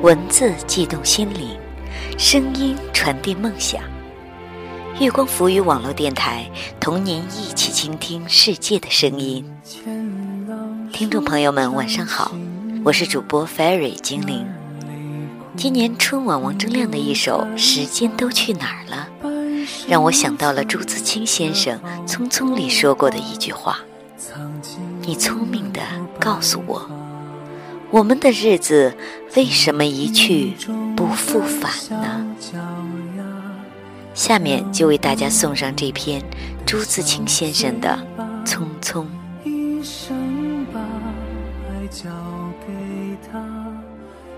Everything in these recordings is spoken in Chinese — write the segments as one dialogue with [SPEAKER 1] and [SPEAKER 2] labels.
[SPEAKER 1] 文字悸动心灵，声音传递梦想。月光浮语网络电台，同您一起倾听世界的声音。听众朋友们，晚上好，我是主播 Fairy 精灵。今年春晚王铮亮的一首《时间都去哪儿了》，让我想到了朱自清先生《匆匆》里说过的一句话：“你聪明的告诉我。”我们的日子为什么一去不复返呢？下面就为大家送上这篇朱自清先生的《匆匆》。一生把爱交给他，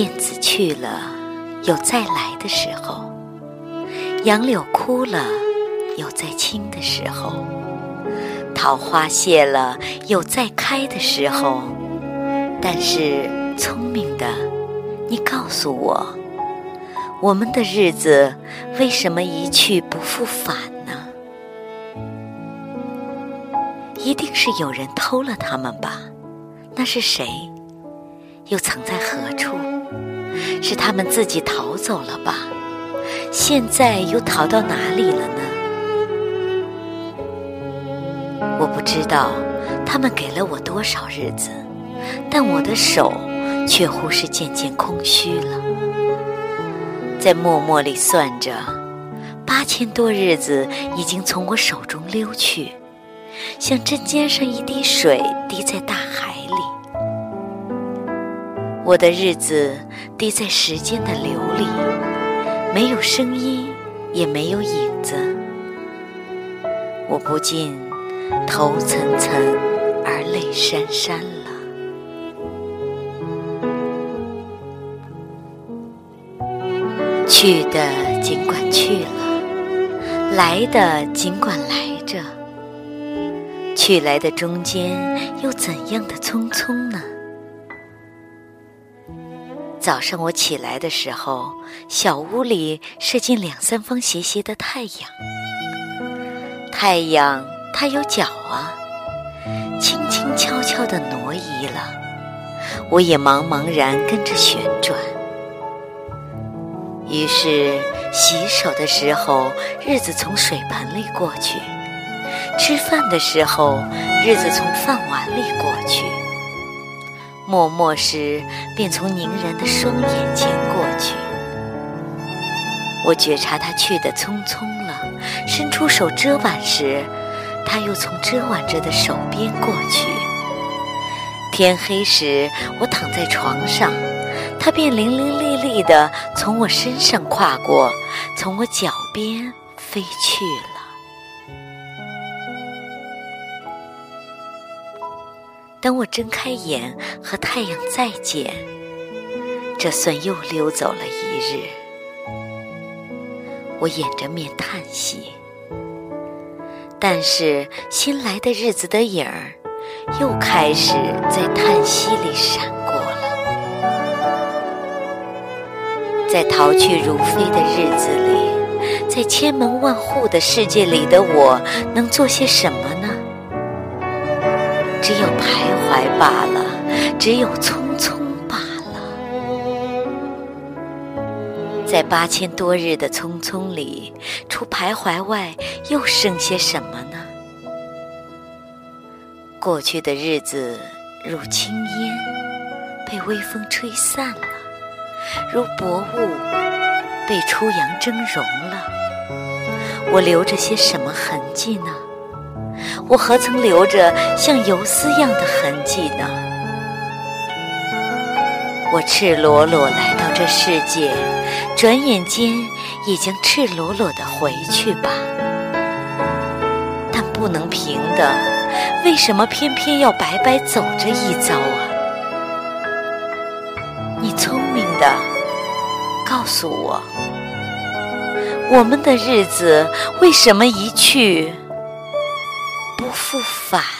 [SPEAKER 1] 燕子去了，有再来的时候；杨柳枯了，有再青的时候；桃花谢了，有再开的时候。但是，聪明的，你告诉我，我们的日子为什么一去不复返呢？一定是有人偷了他们吧？那是谁？又藏在何处？是他们自己逃走了吧？现在又逃到哪里了呢？我不知道，他们给了我多少日子。但我的手却乎是渐渐空虚了，在默默里算着，八千多日子已经从我手中溜去，像针尖上一滴水滴在大海。我的日子滴在时间的流里，没有声音，也没有影子，我不禁头涔涔而泪潸潸了。去的尽管去了，来的尽管来着。去来的中间又怎样的匆匆呢？早上我起来的时候，小屋里射进两三方斜斜的太阳。太阳它有脚啊，轻轻悄悄地挪移了，我也茫茫然跟着旋转。于是，洗手的时候，日子从水盆里过去；吃饭的时候，日子从饭碗里过去；默默时，便从凝然的双眼前过去。我觉察他去的匆匆了，伸出手遮挽时，他又从遮挽着的手边过去。天黑时，我躺在床上。他便伶伶俐俐地从我身上跨过，从我脚边飞去了。当我睁开眼和太阳再见，这算又溜走了一日。我掩着面叹息，但是新来的日子的影儿又开始在叹息里闪过了。在逃去如飞的日子里，在千门万户的世界里的我，能做些什么呢？只有徘徊罢了，只有匆匆罢了。在八千多日的匆匆里，除徘徊外，又剩些什么呢？过去的日子如轻烟，被微风吹散了。如薄雾被初阳蒸融了，我留着些什么痕迹呢？我何曾留着像游丝样的痕迹呢？我赤裸裸来到这世界，转眼间已经赤裸裸的回去吧。但不能平的，为什么偏偏要白白走这一遭啊？你聪明的，告诉我，我们的日子为什么一去不复返。